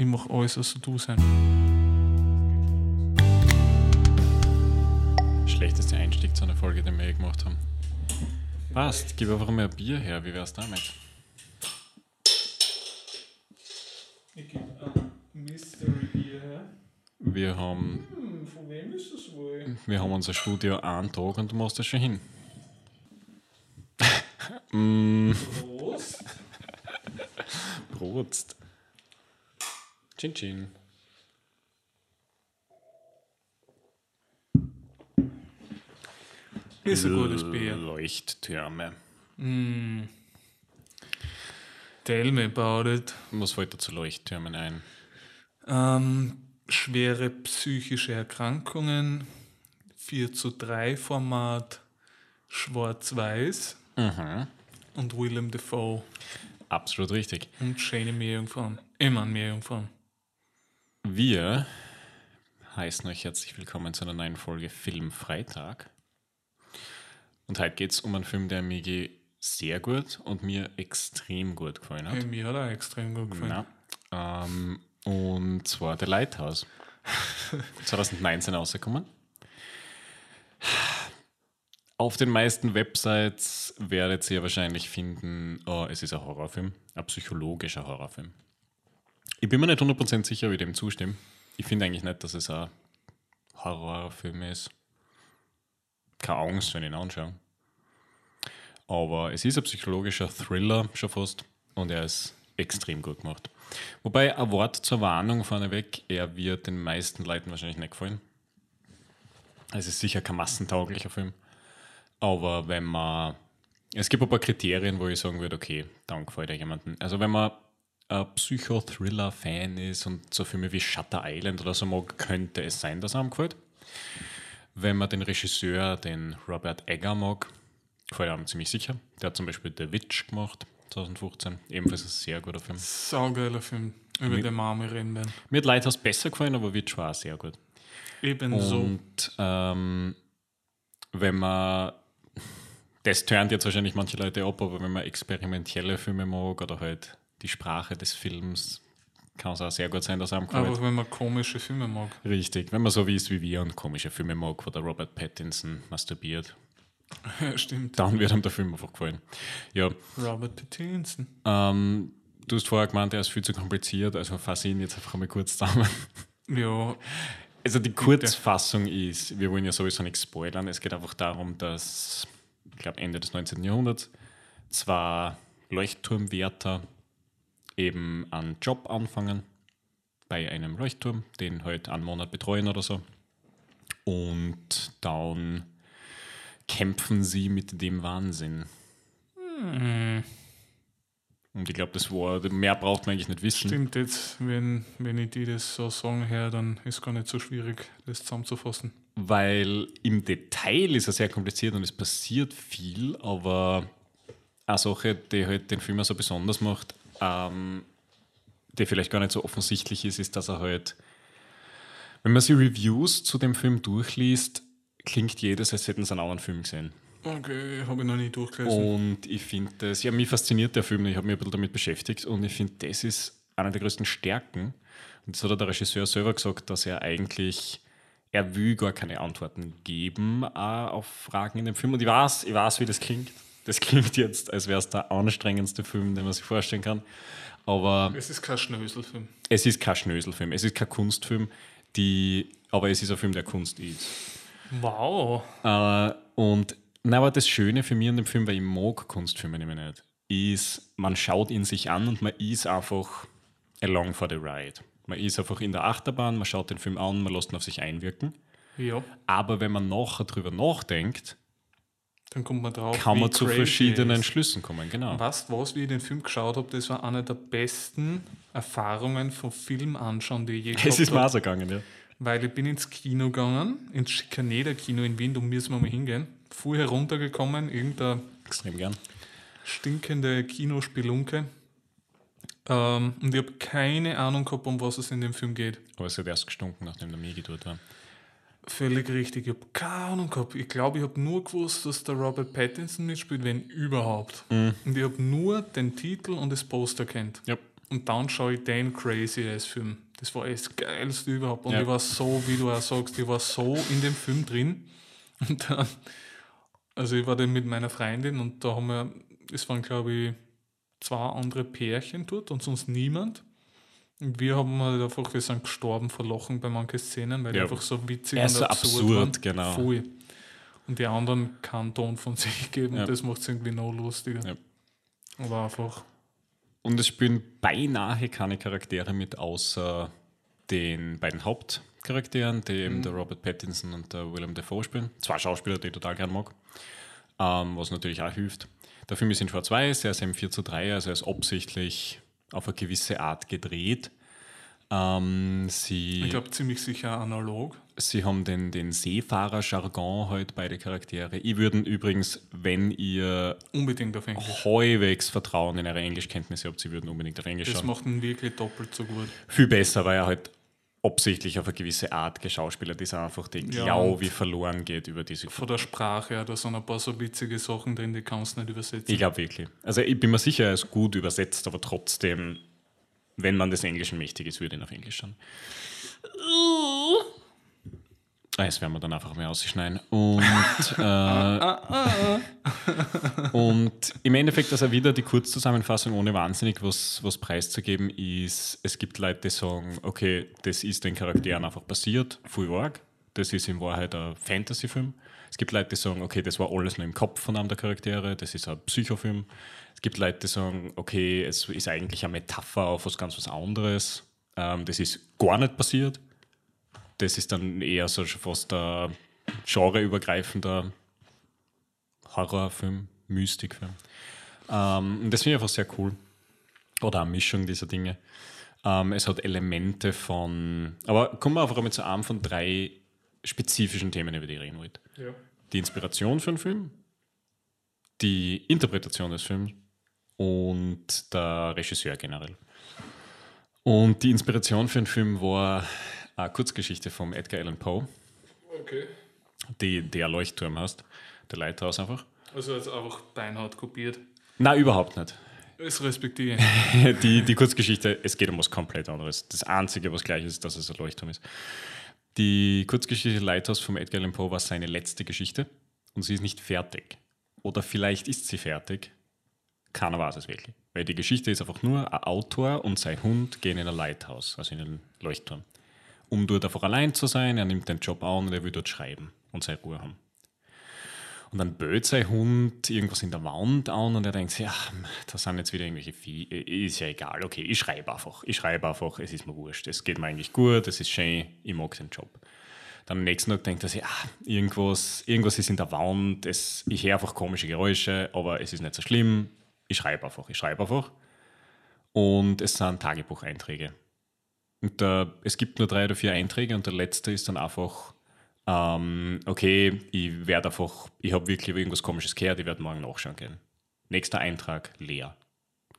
Ich mache alles, was du sein. Schlechteste Einstieg zu einer Folge, die wir je gemacht haben. Passt, gib einfach mal ein Bier her, wie wär's damit? Ich gebe ein Mystery Bier her. Wir haben, Hm, von wem ist das wohl? wir haben unser Studio einen Tag und du machst das schon hin. mm, Prost. Prost. Chin Chin. Ist ein gutes Bier. Leuchttürme. Tell me about it. Was fällt dir zu Leuchttürmen ein? Ähm, schwere psychische Erkrankungen, 4 zu 3 Format, schwarz-weiß Mhm. und Willem Dafoe Absolut richtig. und Shane Meerjungfrauen. Immer ein Meerjungfrauen. Wir heißen euch herzlich willkommen zu einer neuen Folge Film Freitag. Und heute geht es um einen Film, der mir sehr gut und mir extrem gut gefallen hat. Hey, mir hat er extrem gut gefallen. Ja. Ähm, und zwar The Lighthouse. 2019 rausgekommen. Auf den meisten Websites werdet ihr wahrscheinlich finden, oh, es ist ein Horrorfilm, ein psychologischer Horrorfilm. Ich bin mir nicht 100% sicher, ich dem zustimme. Ich finde eigentlich nicht, dass es ein Horrorfilm ist. Keine Angst, wenn ich ihn anschaue. Aber es ist ein psychologischer Thriller schon fast und er ist extrem gut gemacht. Wobei ein Wort zur Warnung vorneweg, er wird den meisten Leuten wahrscheinlich nicht gefallen. Es ist sicher kein massentauglicher Film. Aber wenn man. Es gibt ein paar Kriterien, wo ich sagen würde, okay, dann gefällt er jemandem. Also wenn man ein Psychothriller-Fan ist und so Filme wie Shutter Island oder so mag, könnte es sein, dass er ihm gefällt. Wenn man den Regisseur, den Robert Egger mag, gefällt ihm ziemlich sicher. Der hat zum Beispiel The Witch gemacht, 2015. Ebenfalls ein sehr guter Film. Saugeiler Film, über Mit- den wir reden werden. Mir hat Lighthouse besser gefallen, aber Witch war auch sehr gut. Ebenso. Und ähm, wenn man, das turnt jetzt wahrscheinlich manche Leute ab, aber wenn man experimentelle Filme mag oder halt die Sprache des Films, kann es auch sehr gut sein, dass einem gefällt. Einfach wenn man komische Filme mag. Richtig, wenn man so wie ist wie wir und komische Filme mag, wo der Robert Pattinson masturbiert, Ja, stimmt. dann wird ihm der Film einfach gefallen. Ja, Robert Pattinson. ähm, du hast vorher gemeint, er ist viel zu kompliziert, also fasse ihn jetzt einfach mal kurz zusammen. Ja, Also die Kurzfassung ist, wir wollen ja sowieso nichts spoilern, es geht einfach darum, dass, ich glaube Ende des 19. Jahrhunderts, zwei Leuchtturmwärter eben einen Job anfangen bei einem Leuchtturm, den halt einen Monat betreuen oder so. Und dann kämpfen sie mit dem Wahnsinn. Und ich glaube, das war, mehr braucht man eigentlich nicht wissen. stimmt jetzt, wenn, wenn ich die das so sagen her, dann ist gar nicht so schwierig, das zusammenzufassen. weil im Detail ist er sehr kompliziert und es passiert viel, aber eine Sache, die halt den Film so besonders macht, ähm, die vielleicht gar nicht so offensichtlich ist, ist, dass er halt, wenn man sich Reviews zu dem Film durchliest, klingt jedes, als hätten sie einen anderen Film gesehen. Okay, habe ich noch nie durchgelesen. Und ich finde das, ja, mich fasziniert der Film, ich habe mich ein bisschen damit beschäftigt und ich finde, das ist eine der größten Stärken. Und das hat der Regisseur selber gesagt, dass er eigentlich, er will gar keine Antworten geben äh, auf Fragen in dem Film. Und ich weiß, ich weiß, wie das klingt. Das klingt jetzt, als wäre es der anstrengendste Film, den man sich vorstellen kann. Aber Es ist kein Schnöselfilm. es ist kein Schnöselfilm, es ist kein Kunstfilm, die, aber es ist ein Film, der Kunst ist. Wow. Äh, und na, aber das Schöne für mich an dem Film, weil ich mag Kunstfilme nämlich nicht, ist, man schaut ihn sich an und man ist einfach along for the ride. Man ist einfach in der Achterbahn, man schaut den Film an, man lässt ihn auf sich einwirken. Ja, Aber wenn man nachher drüber nachdenkt, dann kommt man drauf. kann man zu verschiedenen er. Schlüssen kommen. Genau. Du was, wie ich den Film geschaut habe? Das war eine der besten Erfahrungen vom Film anschauen, die ich je Es ist mir so gegangen, ja. Weil ich bin ins Kino gegangen, ins Schikaneder Kino in Wien, da müssen wir mal hingehen. Früh heruntergekommen, irgendeine Extrem gern. stinkende Kinospelunke. Ähm, und ich habe keine Ahnung gehabt, um was es in dem Film geht. Aber es hat erst gestunken, nachdem der Migi dort war. Völlig richtig. Ich habe keine Ahnung gehabt. Ich glaube, ich habe nur gewusst, dass der Robert Pattinson mitspielt, wenn überhaupt. Und ich habe nur den Titel und das Poster kennt. Ja. Und dann schaue ich Dan Crazy als Film. Das war das Geilste überhaupt. Und Ja. ich war so, wie du auch sagst, ich war so in dem Film drin. Und dann, also ich war dann mit meiner Freundin und da haben wir, es waren glaube ich zwei andere Pärchen dort und sonst niemand. Und wir haben halt einfach, wir sind gestorben vor Lachen bei manchen Szenen, weil die Ja. einfach so witzig Ja, so waren. absurd, genau. Voll. Und die anderen keinen Ton von sich geben Ja. und das macht es irgendwie noch lustiger. Ja. Aber einfach, Und es spielen beinahe keine Charaktere mit, außer den beiden Hauptcharakteren, die eben der Robert Pattinson und der Willem Dafoe spielen. Zwei Schauspieler, die ich total gern mag, ähm, was natürlich auch hilft. Der Film ist in Schwarz-Weiß, er ist im 4 zu 3, also er ist absichtlich auf eine gewisse Art gedreht. Ähm, sie, ich glaube, ziemlich sicher analog. Sie haben den, den Seefahrer-Jargon halt beide Charaktere. Ich würde übrigens, wenn ihr Unbedingt auf Englisch. halbwegs Vertrauen in eure Englischkenntnisse habt, sie würden unbedingt auf Englisch Das schauen. macht ihn wirklich doppelt so gut. Viel besser, weil er halt absichtlich auf eine gewisse Art geschauspielert ist, einfach die Ja, wie verloren geht über diese Von der Sprache her, da sind ein paar so witzige Sachen drin, die kannst du nicht übersetzen. Ich glaube wirklich. Also ich bin mir sicher, er ist gut übersetzt, aber trotzdem, wenn man des Englischen mächtig ist, würde ich ihn auf Englisch schauen. Ah, Das werden wir dann einfach mal ausschneiden. Und, äh, und im Endeffekt, also wieder die Kurzzusammenfassung, ohne wahnsinnig was, was preiszugeben, ist, es gibt Leute, die sagen, okay, das ist den Charakteren einfach passiert, voll arg. Das ist in Wahrheit ein Fantasy-Film. Es gibt Leute, die sagen, okay, das war alles nur im Kopf von einem der Charaktere, das ist ein Psychofilm. Es gibt Leute, die sagen, okay, es ist eigentlich eine Metapher auf was ganz was anderes. Ähm, das ist gar nicht passiert das ist dann eher so schon fast ein genreübergreifender Horrorfilm, Mystikfilm. Ähm, und das finde ich einfach sehr cool. Oder eine Mischung dieser Dinge. Ähm, es hat Elemente von. Aber kommen wir einfach mit zu einem von drei spezifischen Themen, über die ich reden wollte. Ja. Die Inspiration für den Film, die Interpretation des Films und der Regisseur generell. Und die Inspiration für den Film war eine Kurzgeschichte vom Edgar Allan Poe, Okay. die der Leuchtturm heißt, der Lighthouse einfach. Also jetzt einfach beinhart kopiert. Na überhaupt nicht. Das respektiere. Die, die Kurzgeschichte, es geht um was komplett anderes. Das Einzige, was gleich ist, dass es ein Leuchtturm ist. Die Kurzgeschichte Lighthouse vom Edgar Allan Poe war seine letzte Geschichte und sie ist nicht fertig. Oder vielleicht ist sie fertig. Keiner weiß es wirklich. Weil die Geschichte ist einfach nur, ein Autor und sein Hund gehen in ein Lighthouse, also in einen Leuchtturm. Um dort einfach allein zu sein, er nimmt den Job an und er will dort schreiben und seine Ruhe haben. Und dann böht sein Hund irgendwas in der Wand an und er denkt sich, ja, da sind jetzt wieder irgendwelche Vieh, ist ja egal, okay, ich schreibe einfach. Ich schreibe einfach, es ist mir wurscht, es geht mir eigentlich gut, es ist schön, ich mag den Job. Dann am nächsten Tag denkt er sich, ah, irgendwas, irgendwas ist in der Wand, es, ich höre einfach komische Geräusche, aber es ist nicht so schlimm, ich schreibe einfach, ich schreibe einfach. Und es sind Tagebucheinträge. Und der, es gibt nur drei oder vier Einträge und der letzte ist dann einfach, ähm, okay, ich werde einfach, ich habe wirklich irgendwas Komisches gehört, ich werde morgen nachschauen gehen. Nächster Eintrag, leer.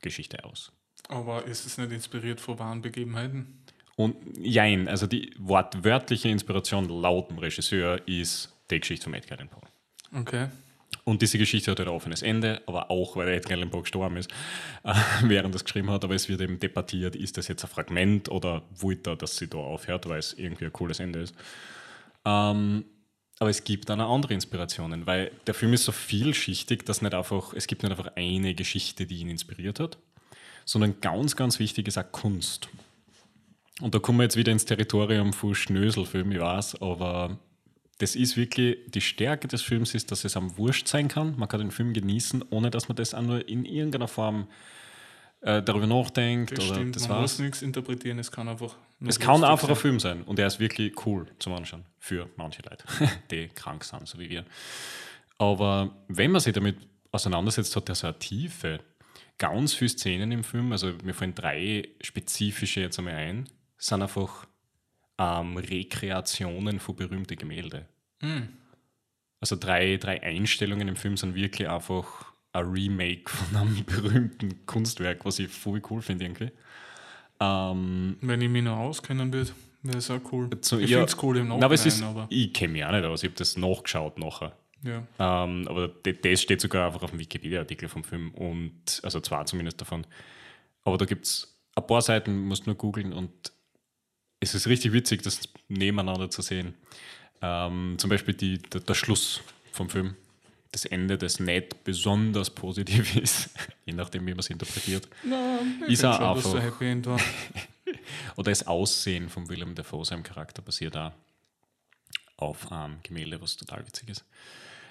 Geschichte aus. Aber ist es nicht inspiriert von wahren Begebenheiten? Und jein, also die wortwörtliche Inspiration laut dem Regisseur ist die Geschichte von Edgar Allan Poe. Okay. Und diese Geschichte hat ein offenes Ende, aber auch, weil Edgar Allan Poe gestorben ist, äh, während es geschrieben hat. Aber es wird eben debattiert, ist das jetzt ein Fragment oder wollte er, dass sie da aufhört, weil es irgendwie ein cooles Ende ist. Ähm, aber es gibt dann auch andere Inspirationen, weil der Film ist so vielschichtig, dass nicht einfach, es gibt nicht einfach eine Geschichte, die ihn inspiriert hat, sondern ganz, ganz wichtig ist auch Kunst. Und da kommen wir jetzt wieder ins Territorium von Schnöselfilm, ich weiß, aber das ist wirklich, die Stärke des Films ist, dass es am Wurscht sein kann. Man kann den Film genießen, ohne dass man das auch nur in irgendeiner Form äh, darüber nachdenkt. Das oder stimmt, das man war's. muss nichts interpretieren, es kann einfach. nur Es kann einfach ein sein. Film sein und er ist wirklich cool zum Anschauen für manche Leute, die krank sind, so wie wir. Aber wenn man sich damit auseinandersetzt, hat er so eine Tiefe. Ganz viele Szenen im Film, also mir fallen drei spezifische jetzt einmal ein, sind einfach ähm, Rekreationen von berühmten Gemälde. Also drei, drei Einstellungen im Film sind wirklich einfach ein Remake von einem berühmten Kunstwerk, was ich voll cool finde irgendwie. Ähm, Wenn ich mich noch auskennen würde, wäre es auch cool. so, ich ja, finde es cool im na, aber es ist, Nachhinein, aber ich kenne mich auch nicht aus, ich habe das nachgeschaut nachher. ja. Ähm, aber das steht sogar einfach auf dem Wikipedia-Artikel vom Film und also zwei zumindest davon. Aber da gibt es ein paar Seiten musst du nur googeln und es ist richtig witzig, das nebeneinander zu sehen. Ähm, zum Beispiel die, der, der Schluss vom Film, das Ende, das nicht besonders positiv ist, je nachdem, wie man es interpretiert. Na, Ist er schon, dass einfach. der Happy End war. Oder das Aussehen von Willem Dafoe, seinem Charakter, basiert auch auf einem Gemälde, was total witzig ist.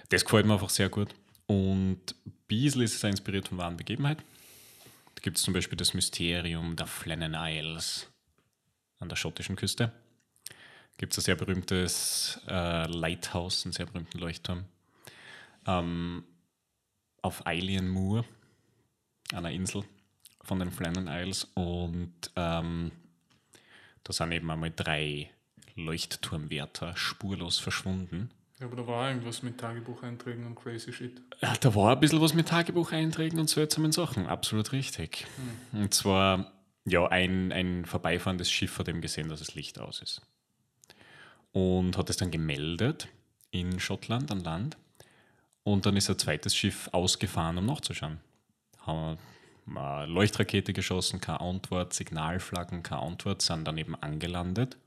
Das gefällt mir einfach sehr gut. Und bisschen ist auch inspiriert von wahren Begebenheiten. Da gibt es zum Beispiel das Mysterium der Flennan Isles an der schottischen Küste. Gibt es ein sehr berühmtes äh, Lighthouse, einen sehr berühmten Leuchtturm. Ähm, auf Eilean Moor, einer Insel von den Flennan Isles. Und ähm, da sind eben einmal drei Leuchtturmwärter spurlos verschwunden. Ja, aber da war irgendwas mit Tagebucheinträgen und crazy shit. Ja, da war ein bisschen was mit Tagebucheinträgen und seltsamen Sachen, absolut richtig. Und zwar, ja, ein, ein vorbeifahrendes Schiff hat eben gesehen, dass das Licht aus ist. Und hat es dann gemeldet in Schottland an Land. Und dann ist ein zweites Schiff ausgefahren, um nachzuschauen. Haben eine Leuchtrakete geschossen, keine Antwort, Signalflaggen, keine Antwort, sind dann eben angelandet.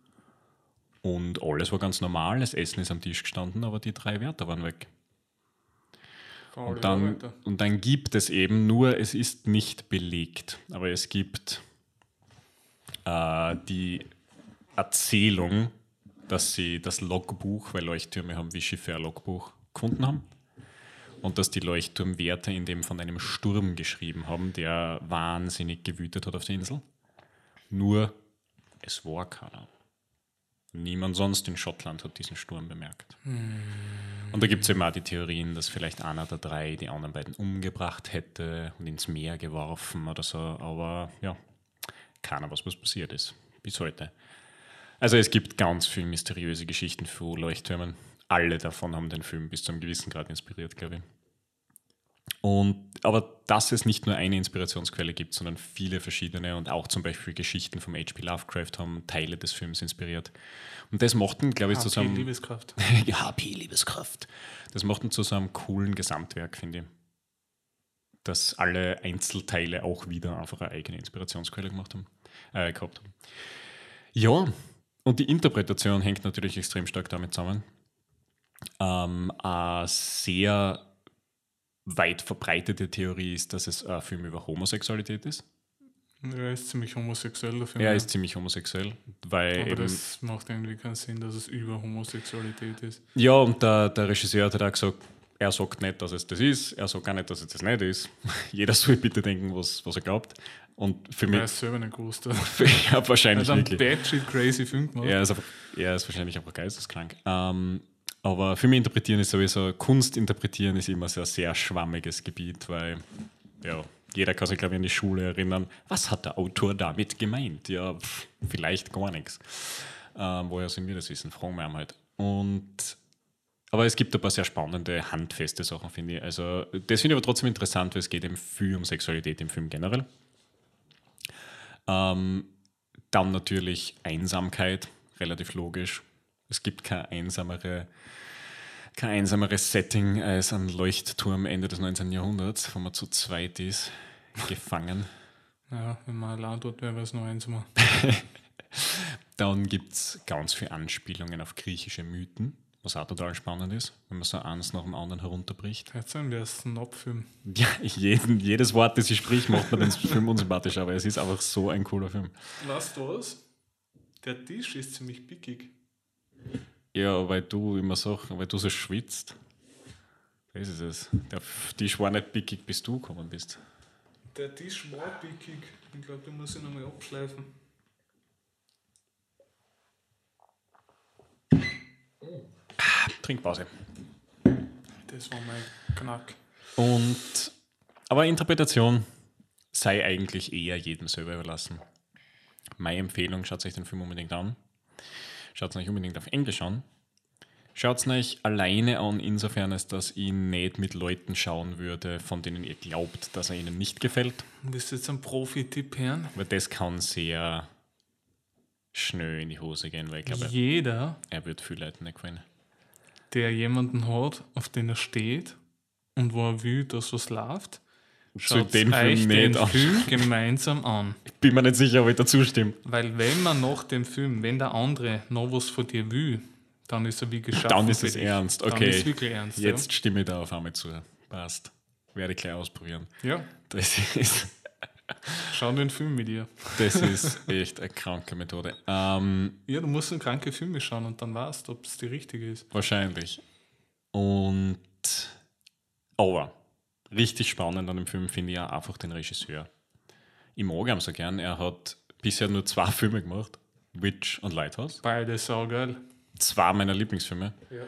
Und alles war ganz normal, das Essen ist am Tisch gestanden, aber die drei Wärter waren weg. Und dann, und dann gibt es eben nur, es ist nicht belegt, aber es gibt äh, die Erzählung, dass sie das Logbuch, weil Leuchttürme haben wie Schiffe ein Logbuch, gefunden haben. Und dass die Leuchtturmwärter in dem von einem Sturm geschrieben haben, der wahnsinnig gewütet hat auf der Insel. Nur, es war keiner. Niemand sonst in Schottland hat diesen Sturm bemerkt. Und da gibt es eben auch die Theorien, dass vielleicht einer der drei die anderen beiden umgebracht hätte und ins Meer geworfen oder so. Aber ja, keiner weiß, was passiert ist. Bis heute. Also es gibt ganz viele mysteriöse Geschichten für Leuchttürmen. Alle davon haben den Film bis zu einem gewissen Grad inspiriert, glaube ich. Und, aber dass es nicht nur eine Inspirationsquelle gibt, sondern viele verschiedene und auch zum Beispiel Geschichten vom H.P. Lovecraft haben Teile des Films inspiriert. Und das macht ihn, glaube ich, zu so HP Liebeskraft. HP Liebeskraft. Das macht ihn zu so einem coolen Gesamtwerk, finde ich. Dass alle Einzelteile auch wieder einfach eine eigene Inspirationsquelle gemacht haben, äh, gehabt haben. Ja, und die Interpretation hängt natürlich extrem stark damit zusammen. Ähm, eine sehr weit verbreitete Theorie ist, dass es ein Film über Homosexualität ist. Er ist ziemlich homosexuell dafür. Er ist ziemlich homosexuell, weil aber eben das macht irgendwie keinen Sinn, dass es über Homosexualität ist. Ja, und der, der Regisseur hat auch gesagt, er sagt nicht, dass es das ist, er sagt auch nicht, dass es das nicht ist. Jeder soll bitte denken, was, was er glaubt. Und für Er mich, ist selber nicht gewusst. ja, Er wahrscheinlich hat einen batshit crazy Film gemacht. Er ist, einfach, er ist wahrscheinlich einfach geisteskrank. Ähm, aber für mich interpretieren ist sowieso, Kunst interpretieren ist immer so ein sehr schwammiges Gebiet, weil ja, jeder kann sich, glaube ich, an die Schule erinnern. Was hat der Autor damit gemeint? Ja, pff, vielleicht gar nichts. Ähm, woher sollen wir das wissen? Fragen wir ihn halt. Und aber es gibt ein paar sehr spannende, handfeste Sachen, finde ich. Also, das finde ich aber trotzdem interessant, weil es geht eben viel um Sexualität im Film generell. Ähm, dann natürlich Einsamkeit, relativ logisch. Es gibt kein einsamere, kein einsameres Setting als ein Leuchtturm Ende des 19. Jahrhunderts, wo man zu zweit ist, gefangen. Ja, wenn man allein dort wäre, wäre es noch einsamer. Dann gibt es ganz viele Anspielungen auf griechische Mythen, was auch total spannend ist, wenn man so eins nach dem anderen herunterbricht. Jetzt sagen wir Snob-Film. Ja, jeden, jedes Wort, das ich sprich, macht man den Film unsympathisch, aber es ist einfach so ein cooler Film. Weißt du was? Der Tisch ist ziemlich pickig. Ja, weil du immer so, weil du so schwitzt. Das ist es. Der Tisch war nicht pickig, bis du gekommen bist. Der Tisch war pickig. Ich glaube, den muss ich nochmal abschleifen. Trinkpause. Das war mein Knack. Und, aber Interpretation sei eigentlich eher jedem selber überlassen. Meine Empfehlung, schaut euch den Film unbedingt an. Schaut euch unbedingt auf Englisch an. Schaut euch alleine an, insofern als dass ich nicht mit Leuten schauen würde, von denen ihr glaubt, dass er ihnen nicht gefällt. Willst du jetzt einen Profi-Tipp hören? Weil das kann sehr schnell in die Hose gehen, weil ich glaube, Jeder, er wird viel Leuten nicht gefallen. Der jemanden hat, auf den er steht und wo er will, dass was läuft, Schaut den euch Film den nicht an. Film gemeinsam an. Bin mir nicht sicher, ob ich dazu stimme. Weil wenn man nach dem Film, wenn der andere noch was von dir will, dann ist er wie geschaffen. Dann ist es ernst. Dann Okay. ist wirklich ernst. Jetzt stimme ich da auf einmal zu. Passt. Werde ich gleich ausprobieren. Ja. ja, Das ist, schau den Film mit dir. das ist echt eine kranke Methode. Ähm, Ja, du musst einen kranke Filme schauen und dann weißt, ob es die richtige ist. wahrscheinlich. Und aber richtig spannend an dem Film finde ich auch einfach den Regisseur. Ich mag ihn so gern. Er hat bisher nur zwei Filme gemacht: Witch und Lighthouse. Beide saugeil. Zwei meiner Lieblingsfilme. Ja.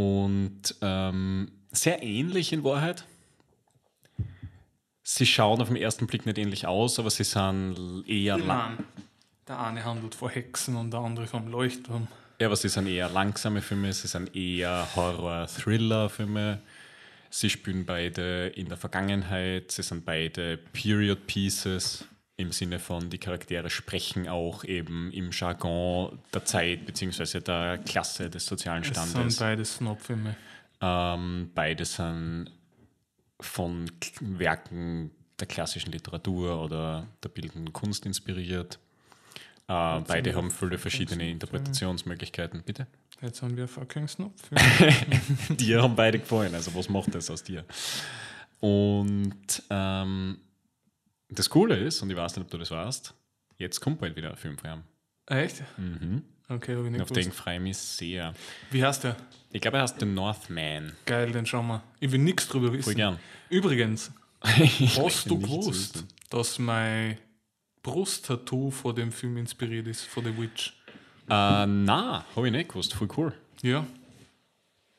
Und ähm, sehr ähnlich in Wahrheit. Sie schauen auf den ersten Blick nicht ähnlich aus, aber sie sind eher lang. Mann. Der eine handelt vor Hexen und der andere vom Leuchtturm. Ja, aber sie sind eher langsame Filme, sie sind eher Horror-Thriller-Filme. Sie spielen beide in der Vergangenheit, sie sind beide Period Pieces im Sinne von, die Charaktere sprechen auch eben im Jargon der Zeit bzw. der Klasse des sozialen Es Standes. sind beide Snobfilme. Ähm, beide sind von Werken der klassischen Literatur oder der bildenden Kunst inspiriert. Äh, beide haben viele verschiedene Interpretationsmöglichkeiten. Bitte? Jetzt haben wir fucking Snobfilme. Dir haben beide gefallen, also was macht das aus dir? Und ähm, das Coole ist, und ich weiß nicht, ob du das weißt, jetzt kommt bald wieder ein Film von ihm. Echt? Mhm. Okay, habe ich nicht Auf den gewusst. freue ich mich sehr. Wie heißt der? Ich glaube, er heißt The Northman. Geil, den schauen wir. Ich will nichts drüber Voll wissen. gern. Übrigens, hast du gewusst, dass mein Brusttattoo von dem Film inspiriert ist, von The Witch? Äh, na, habe ich nicht gewusst. Voll cool. Ja.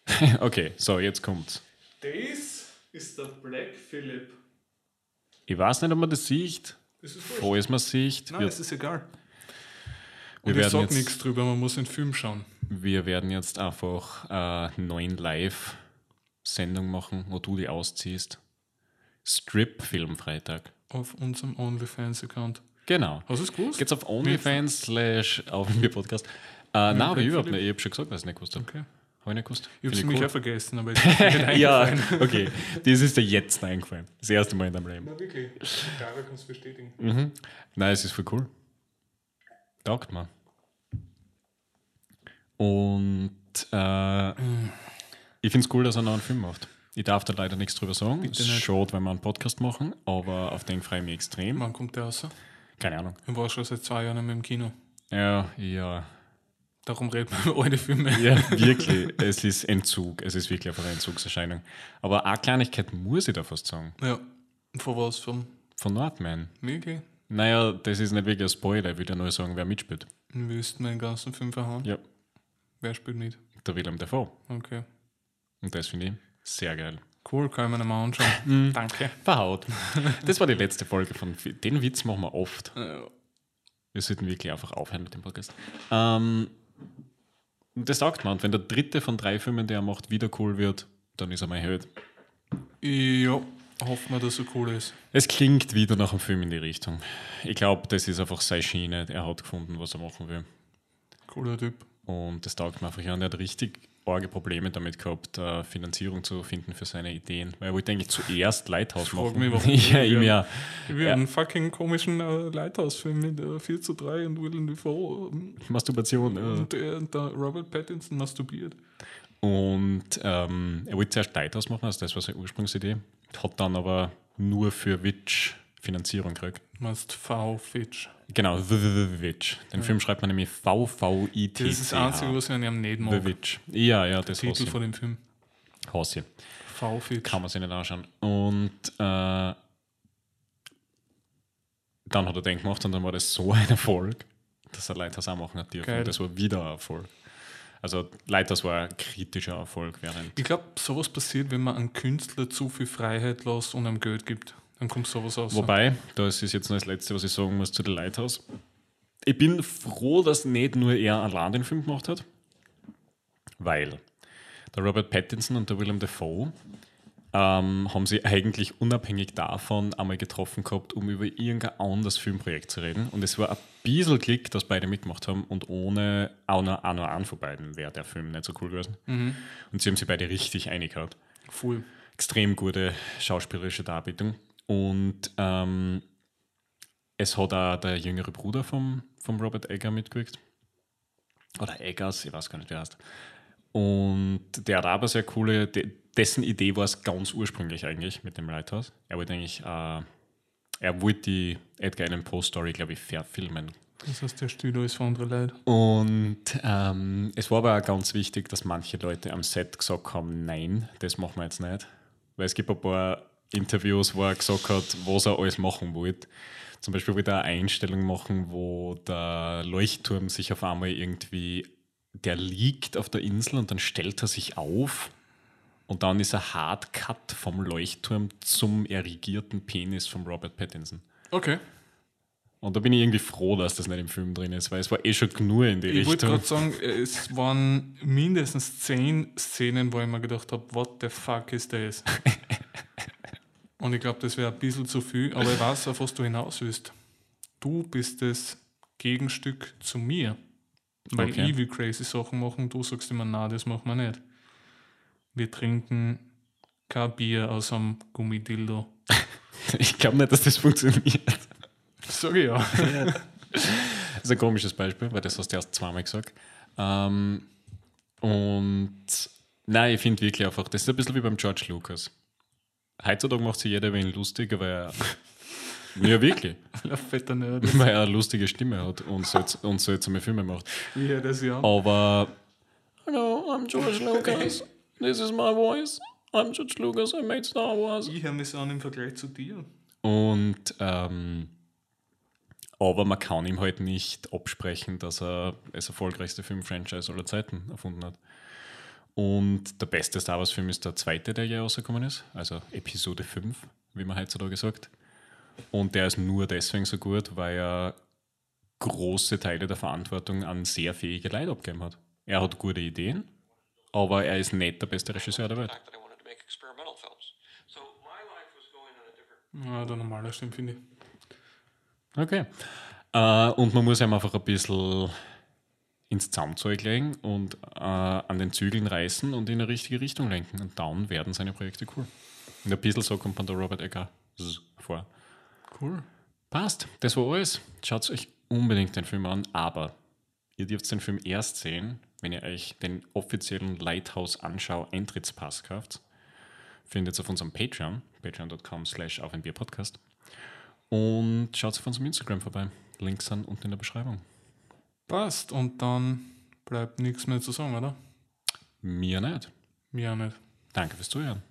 Okay, so, jetzt kommt's. Das ist der Black Phillip. Ich weiß nicht, ob man das sieht. Das ist Falls man sieht, Nein, es ist egal. Wir Und ich sag nichts drüber, man muss den Film schauen. wir werden jetzt einfach eine neuen Live-Sendung machen, wo du die ausziehst. Strip-Film-Freitag. Auf unserem OnlyFans-Account. Genau. Hast du es gewusst? Geht's auf OnlyFans slash auf dem Podcast. Äh, nein, aber ich überhaupt nicht. Ich habe schon gesagt, dass ich nicht gewusst habe. Okay. Habe ich nicht gewusst. Ich habe mich cool. auch vergessen, aber jetzt ist mir nicht Ja, okay. Das ist dir jetzt eingefallen. Das erste Mal in deinem Leben. Na, wirklich. Clara kann es bestätigen. Mhm. Nein, es ist voll cool. Taugt mir. Und äh, ich finde es cool, dass er noch einen Film macht. Ich darf da leider nichts drüber sagen. Es ist schade, wenn wir einen Podcast machen, aber auf den freue ich mich extrem. Wann kommt der raus? Keine Ahnung. Ich war schon seit zwei Jahren nicht mehr im Kino. Ja, ja. Darum redet man über alte Filme. Ja, wirklich. es ist Entzug. Es ist wirklich einfach eine Entzugserscheinung. Aber eine Kleinigkeit muss ich da fast sagen. Ja. Von was? Von Von Nordman. wirklich? Naja, das ist nicht wirklich ein Spoiler. Ich würde ja nur sagen, wer mitspielt. Willst du meinen ganzen Film verhauen? Ja, Wer spielt nicht? der Willem Dafoe. Okay. Und das finde ich sehr geil. Cool, kann ich mir mal anschauen. Mhm. Danke. Verhaut. Das war die letzte Folge von. Den Witz machen wir oft. Äh, Wir sollten wirklich einfach aufhören mit dem Podcast. Ähm, das sagt man. Und wenn der dritte von drei Filmen, die er macht, wieder cool wird, dann ist er mal erhöht. ja, hoffen wir, dass er cool ist. Es klingt wieder nach einem Film in die Richtung. Ich glaube, das ist einfach seine Schiene. Er hat gefunden, was er machen will. Cooler Typ. Und das taugt mir einfach an. Er hat richtig arge Probleme damit gehabt, äh, Finanzierung zu finden für seine Ideen. Weil er wollte eigentlich zuerst Lighthouse machen. mich, warum. ja, ihm ja. Ich will einen fucking komischen äh, Lighthouse-Film mit äh, 4 zu 3 und Willem Dafoe ähm, Masturbation. Äh. und der, und der Robert Pattinson masturbiert. Und ähm, er wollte zuerst Lighthouse machen, also das war seine Ursprungsidee. Hat dann aber nur für Witch Finanzierung gekriegt. Must V-Fitch. Genau, The, the, the Witch. Den Film schreibt man nämlich V-V-I-T. Das ist das Einzige, was ich an ihm nicht The mag. Witch. Ja, ja, das Titel hasse von dem Film. ich. V-Fitch. Kann man sich nicht anschauen. Und äh, dann hat er den gemacht und dann war das so ein Erfolg, dass er Lighthouse auch machen hat dürfen. Geil. Und das war wieder ein Erfolg. Also Lighthouse war ein kritischer Erfolg, während Ich glaube, sowas passiert, wenn man einem Künstler zu viel Freiheit lässt und ihm Geld gibt. Dann kommt sowas raus. Wobei, das ist jetzt noch das Letzte, was ich sagen muss zu The Lighthouse. Ich bin froh, dass nicht nur er allein den Film gemacht hat, weil der Robert Pattinson und der Willem Dafoe ähm, haben sie eigentlich unabhängig davon einmal getroffen gehabt, um über irgendein anderes Filmprojekt zu reden. Und es war ein bisschen Glück, dass beide mitgemacht haben und ohne auch nur, auch nur einen von beiden wäre der Film nicht so cool gewesen. Und sie haben sich beide richtig einig gehabt Voll. extrem gute schauspielerische Darbietung. Und ähm, es hat auch der jüngere Bruder vom, vom Robert Egger mitgewirkt. Oder Eggers, ich weiß gar nicht, wer heißt. Und der hat aber sehr coole, de, dessen Idee war es ganz ursprünglich eigentlich mit dem Lighthouse. Er wollte eigentlich, äh, er wollte die Edgar Allan Poe Story, glaube ich, verfilmen. Das heißt, der Studio ist für andere Leute. Und ähm, es war aber auch ganz wichtig, dass manche Leute am Set gesagt haben, nein, das machen wir jetzt nicht. Weil es gibt ein paar Interviews, wo er gesagt hat, was er alles machen wollte. Zum Beispiel wollte er eine Einstellung machen, wo der Leuchtturm sich auf einmal irgendwie, der liegt auf der Insel und dann stellt er sich auf und dann ist ein Hardcut vom Leuchtturm zum erigierten Penis von Robert Pattinson. Okay. Und da bin ich irgendwie froh, dass das nicht im Film drin ist, weil es war eh schon genug in die Ich wollte Richtung. gerade sagen, es waren mindestens zehn Szenen, wo ich mir gedacht habe, what the fuck ist das? Und ich glaube, das wäre ein bisschen zu viel, aber ich weiß, auf was du hinaus willst. Du bist das Gegenstück zu mir. Weil Okay. ich will crazy Sachen machen, du sagst immer, na, das machen wir nicht. Wir trinken kein Bier aus einem Gummidildo. Ich glaube nicht, dass das funktioniert. Sag ich ja. Das ist ein komisches Beispiel, weil das hast du erst zweimal gesagt. Ähm, und nein, ich finde wirklich einfach, das ist ein bisschen wie beim George Lucas. Heutzutage macht sich jeder wen lustig, weil er. Ja, wirklich. Ein fetter Nerd. Weil er eine lustige Stimme hat und, selts und seltsame Filme macht. Ja, das ja. Aber. Hello, I'm George Lucas. This is my voice. I'm George Lucas. I made Star Wars. Ich höre mich so an im Vergleich zu dir. Und ähm, aber man kann ihm halt nicht absprechen, dass er das erfolgreichste Filmfranchise aller Zeiten erfunden hat. Und der beste Star Wars-Film ist der zweite, der je rausgekommen ist, also Episode 5, wie man heutzutage sagt. Und der ist nur deswegen so gut, weil er große Teile der Verantwortung an sehr fähige Leute abgegeben hat. Er hat gute Ideen, aber er ist nicht der beste Regisseur der Welt. Ja, der normale stimmt, finde ich. Okay. Äh, und man muss ihm einfach ein bisschen ins Zaumzeug legen und äh, an den Zügeln reißen und in eine richtige Richtung lenken. Und dann werden seine Projekte cool. Und ein bisschen so kommt man der Robert Egger vor. Cool. Passt, das war alles. Schaut euch unbedingt den Film an, aber ihr dürft den Film erst sehen, wenn ihr euch den offiziellen Lighthouse-Anschau-Eintrittspass kauft. Findet ihr auf unserem Patreon, patreon.com slash auf ein Bier Podcast. Und schaut auf unserem Instagram vorbei. Links sind unten in der Beschreibung. Passt. Und dann bleibt nichts mehr zu sagen, oder? Mir nicht. Mir nicht. Danke fürs Zuhören.